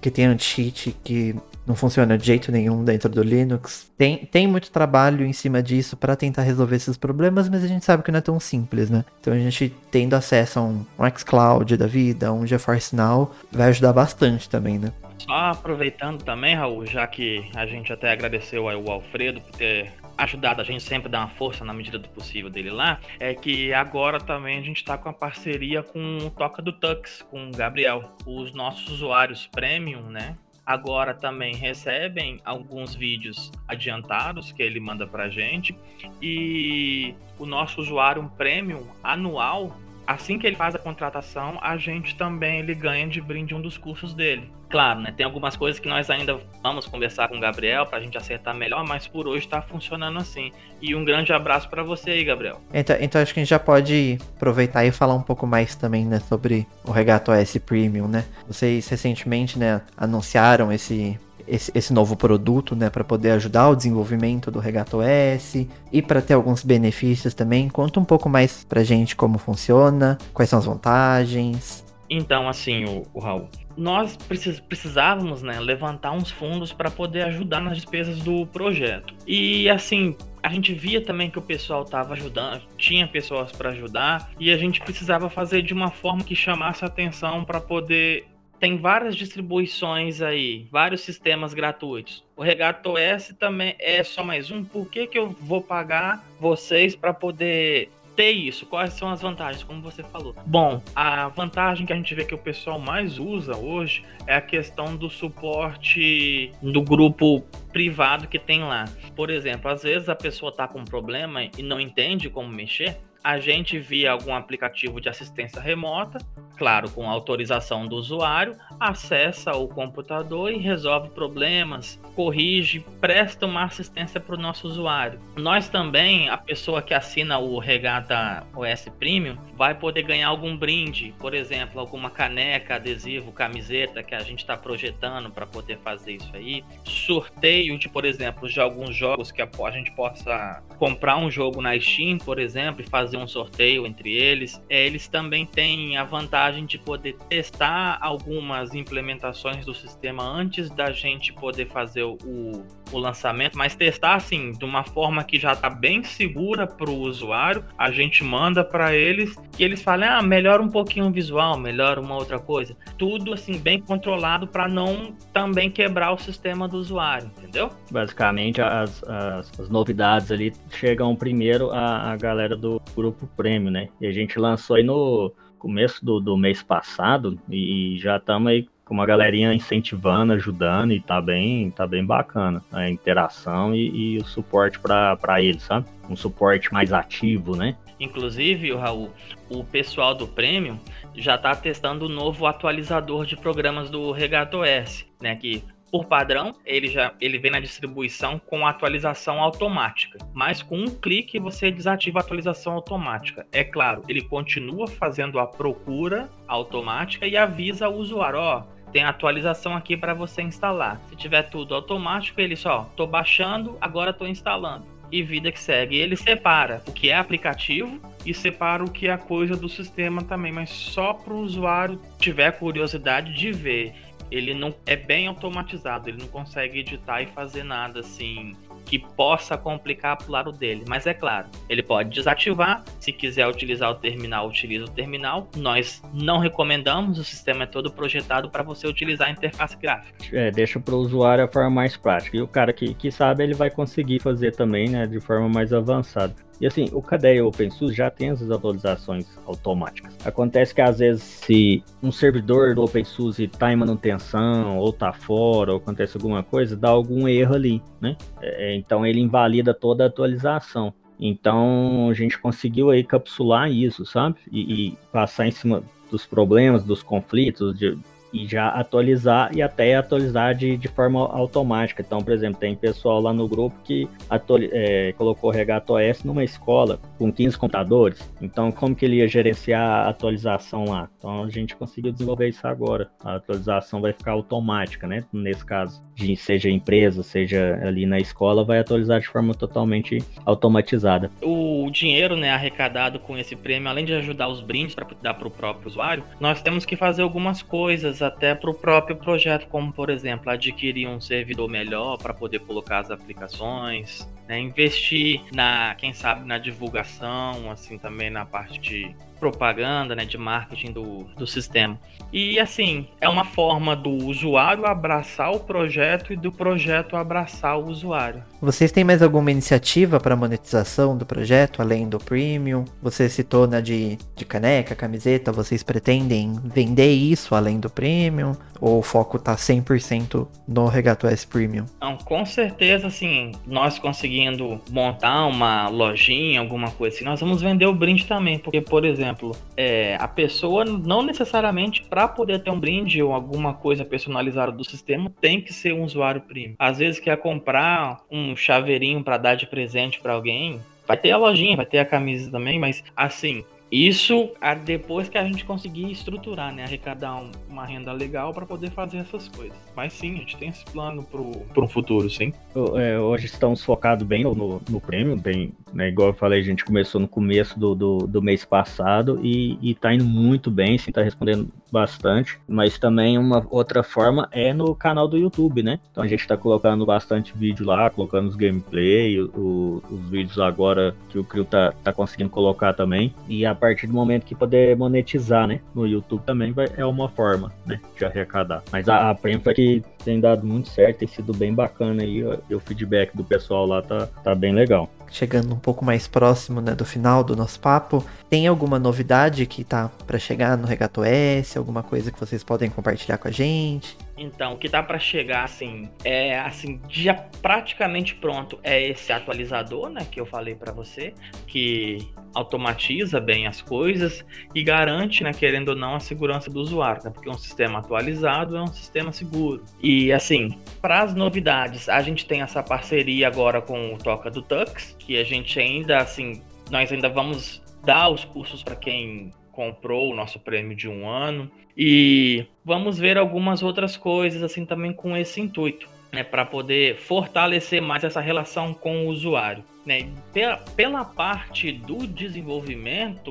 que tem anti-cheat, que não funciona de jeito nenhum dentro do Linux. Tem, tem muito trabalho em cima disso para tentar resolver esses problemas, mas a gente sabe que não é tão simples, né? Então a gente tendo acesso a um, um xCloud da vida, um GeForce Now, vai ajudar bastante também, né? Só aproveitando também, Raul, já que a gente até agradeceu ao Alfredo por ter ajudado a gente sempre dar uma força na medida do possível dele lá, é que agora também a gente está com a parceria com o Toca do Tux, com o Gabriel. Os nossos usuários premium, né? Agora também recebem alguns vídeos adiantados que ele manda para gente. E o nosso usuário premium anual assim que ele faz a contratação, a gente também ele ganha de brinde um dos cursos dele. Claro, né? Tem algumas coisas que nós ainda vamos conversar com o Gabriel para a gente acertar melhor, mas por hoje está funcionando assim. E um grande abraço para você aí, Gabriel. Então, então acho que a gente já pode aproveitar e falar um pouco mais também, né, sobre o Regato S Premium, né? Vocês recentemente, né, anunciaram esse esse, esse novo produto, né, para poder ajudar o desenvolvimento do Regato S e para ter alguns benefícios também. Conta um pouco mais pra gente como funciona, quais são as vantagens. Então, assim, o, o Raul, nós precis, precisávamos né, levantar uns fundos para poder ajudar nas despesas do projeto. E assim, a gente via também que o pessoal estava ajudando, tinha pessoas para ajudar, e a gente precisava fazer de uma forma que chamasse atenção para poder tem várias distribuições aí, vários sistemas gratuitos. O Regato OS também é só mais um. Por que, que eu vou pagar vocês para poder ter isso? Quais são as vantagens, como você falou? Bom, a vantagem que a gente vê que o pessoal mais usa hoje é a questão do suporte do grupo privado que tem lá. Por exemplo, às vezes a pessoa está com um problema e não entende como mexer, a gente via algum aplicativo de assistência remota, claro, com autorização do usuário, acessa o computador e resolve problemas, corrige, presta uma assistência para o nosso usuário. Nós também, a pessoa que assina o Regata OS Premium, vai poder ganhar algum brinde, por exemplo, alguma caneca, adesivo, camiseta que a gente está projetando para poder fazer isso aí. Sorteio de, por exemplo, de alguns jogos que a gente possa comprar um jogo na Steam, por exemplo, e fazer fazer um sorteio entre eles. É, eles também têm a vantagem de poder testar algumas implementações do sistema antes da gente poder fazer o, o lançamento, mas testar assim de uma forma que já está bem segura para o usuário. A gente manda para eles e eles falam: ah, melhora um pouquinho o visual, melhora uma outra coisa. Tudo assim bem controlado para não também quebrar o sistema do usuário, entendeu? Basicamente as, as, as novidades ali chegam primeiro a, a galera do grupo prêmio, né? E a gente lançou aí no começo do, do mês passado e já estamos aí com uma galerinha incentivando, ajudando e tá bem, tá bem bacana a interação e, e o suporte para eles, sabe? Um suporte mais ativo, né? Inclusive, o Raul, o pessoal do Premium já está testando o novo atualizador de programas do Regato S, né? Que Por padrão, ele já ele vem na distribuição com atualização automática, mas com um clique você desativa a atualização automática. É claro, ele continua fazendo a procura automática e avisa o usuário, ó, oh, tem atualização aqui para você instalar. Se tiver tudo automático, ele só, tô baixando, agora tô instalando. E vida que segue. Ele separa o que é aplicativo e separa o que é coisa do sistema também, mas só para o usuário tiver curiosidade de ver. Ele não é bem automatizado, ele não consegue editar e fazer nada assim que possa complicar o lado dele. Mas é claro, ele pode desativar. Se quiser utilizar o terminal, utiliza o terminal. Nós não recomendamos, o sistema é todo projetado para você utilizar a interface gráfica. É, deixa para o usuário a forma mais prática. E o cara que, que sabe, ele vai conseguir fazer também, né, de forma mais avançada. E assim, o KDE OpenSUSE já tem essas atualizações automáticas. Acontece que às vezes se um servidor do OpenSUSE está em manutenção, ou está fora, ou acontece alguma coisa, dá algum erro ali, né? É, então ele invalida toda a atualização. Então a gente conseguiu aí capsular isso, sabe? E, e passar em cima dos problemas, dos conflitos, de, e já atualizar e até atualizar de, de forma automática. Então, por exemplo, tem pessoal lá no grupo que é, colocou o Regato OS numa escola com 15 computadores. Então, como que ele ia gerenciar a atualização lá? Então, a gente conseguiu desenvolver isso agora. A atualização vai ficar automática, né? Nesse caso, de, seja empresa, seja ali na escola, vai atualizar de forma totalmente automatizada. O dinheiro né, arrecadado com esse prêmio, além de ajudar os brindes para dar para o próprio usuário, nós temos que fazer algumas coisas até para o próprio projeto, como por exemplo adquirir um servidor melhor para poder colocar as aplicações, né? investir na, quem sabe, na divulgação, assim também na parte de propaganda, né, de marketing do, do sistema. E assim, é uma forma do usuário abraçar o projeto e do projeto abraçar o usuário. Vocês têm mais alguma iniciativa para monetização do projeto, além do premium? Você citou na né, de, de caneca, camiseta, vocês pretendem vender isso além do premium? Ou o foco tá 100% no Regato S Premium? Não, com certeza, assim, nós conseguindo montar uma lojinha, alguma coisa assim, nós vamos vender o brinde também, porque, por exemplo, é, a pessoa não necessariamente para poder ter um brinde ou alguma coisa personalizada do sistema tem que ser um usuário premium. Às vezes quer comprar um chaveirinho para dar de presente para alguém, vai ter a lojinha, vai ter a camisa também, mas assim, isso depois que a gente conseguir estruturar, né? Arrecadar um, uma renda legal para poder fazer essas coisas. Mas sim, a gente tem esse plano para um futuro, sim. É, hoje estamos focados bem no, no prêmio, bem, né, igual eu falei, a gente começou no começo do, do, do mês passado e, e tá indo muito bem, sim, tá respondendo bastante. Mas também uma outra forma é no canal do YouTube, né? Então a gente tá colocando bastante vídeo lá, colocando os gameplay, o, os vídeos agora que o Crio tá, tá conseguindo colocar também. E a partir do momento que poder monetizar, né? No YouTube também vai, é uma forma, né? De arrecadar. Mas a, a Premfa que tem dado muito certo, tem sido bem bacana aí. E o feedback do pessoal lá tá, tá bem legal chegando um pouco mais próximo né, do final do nosso papo, tem alguma novidade que tá para chegar no Regato S? Alguma coisa que vocês podem compartilhar com a gente? Então, o que dá para chegar assim é assim já praticamente pronto é esse atualizador, né, que eu falei para você, que automatiza bem as coisas e garante, né, querendo ou não, a segurança do usuário, né, porque um sistema atualizado é um sistema seguro. E assim, para as novidades, a gente tem essa parceria agora com o Toca do Tux, que a gente ainda assim, nós ainda vamos dar os cursos para quem comprou o nosso prêmio de um ano e vamos ver algumas outras coisas assim também com esse intuito, né, para poder fortalecer mais essa relação com o usuário, né? Pela, pela parte do desenvolvimento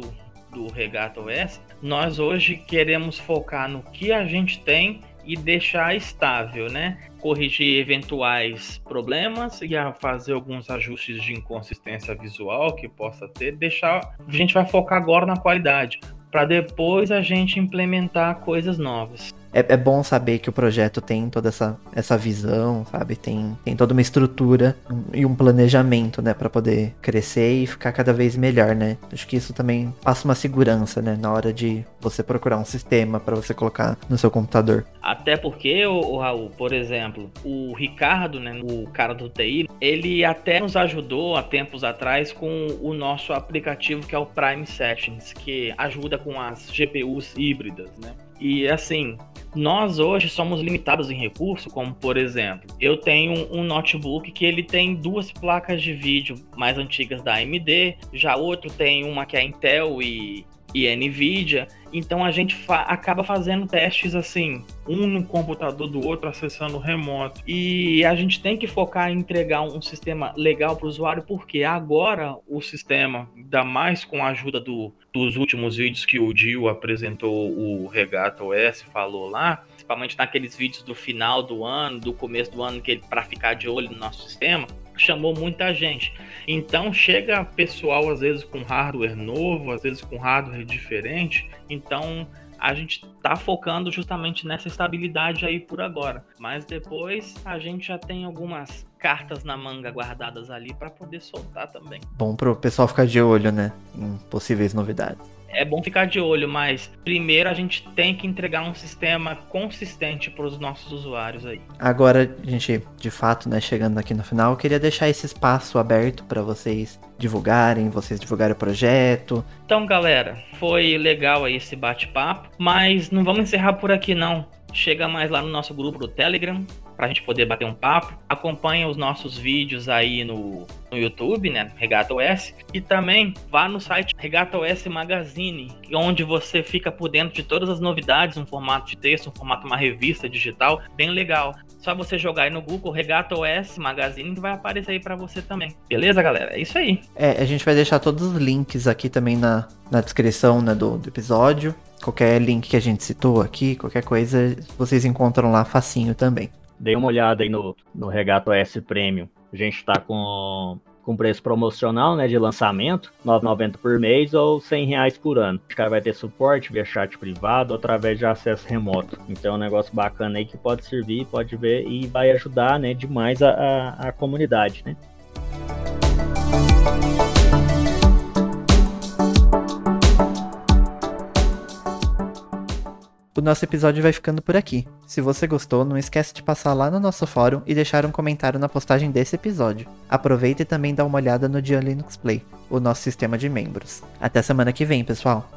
do Regato OS, nós hoje queremos focar no que a gente tem e deixar estável, né? Corrigir eventuais problemas e fazer alguns ajustes de inconsistência visual que possa ter. Deixar, a gente vai focar agora na qualidade, para depois a gente implementar coisas novas é, é, bom saber que o projeto tem toda essa, essa visão, sabe? Tem, tem toda uma estrutura e um planejamento, né? para poder crescer e ficar cada vez melhor, né? Acho que isso também passa uma segurança, né? Na hora de você procurar um sistema para você colocar no seu computador. Até porque, o, o Raul, por exemplo, o Ricardo, né? O cara do TI, ele até nos ajudou há tempos atrás com o nosso aplicativo que é o Prime Sessions, que ajuda com as GPUs híbridas, né? E assim, nós hoje somos limitados em recurso, como por exemplo, eu tenho um notebook que ele tem duas placas de vídeo mais antigas da AMD, já outro tem uma que é Intel e e NVIDIA. Então a gente fa acaba fazendo testes assim, um no computador do outro acessando remoto. E a gente tem que focar em entregar um sistema legal para o usuário, porque agora o sistema, ainda mais com a ajuda do, dos últimos vídeos que o Dio apresentou, o Regata OS falou lá, principalmente naqueles vídeos do final do ano, do começo do ano, que para ficar de olho no nosso sistema chamou muita gente. Então chega pessoal às vezes com hardware novo, às vezes com hardware diferente. Então a gente está focando justamente nessa estabilidade aí por agora. Mas depois a gente já tem algumas cartas na manga guardadas ali para poder soltar também. Bom para o pessoal ficar de olho, né, em possíveis novidades é bom ficar de olho, mas primeiro a gente tem que entregar um sistema consistente para os nossos usuários aí. Agora, gente, de fato, né, chegando aqui no final, eu queria deixar esse espaço aberto para vocês divulgarem, vocês divulgarem o projeto. Então, galera, foi legal aí esse bate-papo, mas não vamos encerrar por aqui não. Chega mais lá no nosso grupo do Telegram, para a gente poder bater um papo. Acompanha os nossos vídeos aí no, no YouTube, né? Regata OS. E também vá no site Regata OS Magazine, onde você fica por dentro de todas as novidades, um formato de texto, um formato uma revista digital, bem legal. Só você jogar aí no Google Regata OS Magazine vai aparecer aí para você também. Beleza, galera? É isso aí. É, a gente vai deixar todos os links aqui também na, na descrição né, do, do episódio. Qualquer link que a gente citou aqui, qualquer coisa, vocês encontram lá facinho também. Dei uma olhada aí no, no Regato S Premium. A gente está com, com preço promocional, né, de lançamento, R$ 9,90 por mês ou R$ reais por ano. O cara vai ter suporte via chat privado através de acesso remoto. Então é um negócio bacana aí que pode servir, pode ver e vai ajudar, né, demais a, a, a comunidade, né. O nosso episódio vai ficando por aqui. Se você gostou, não esquece de passar lá no nosso fórum e deixar um comentário na postagem desse episódio. Aproveita e também dá uma olhada no Dia Linux Play, o nosso sistema de membros. Até semana que vem, pessoal!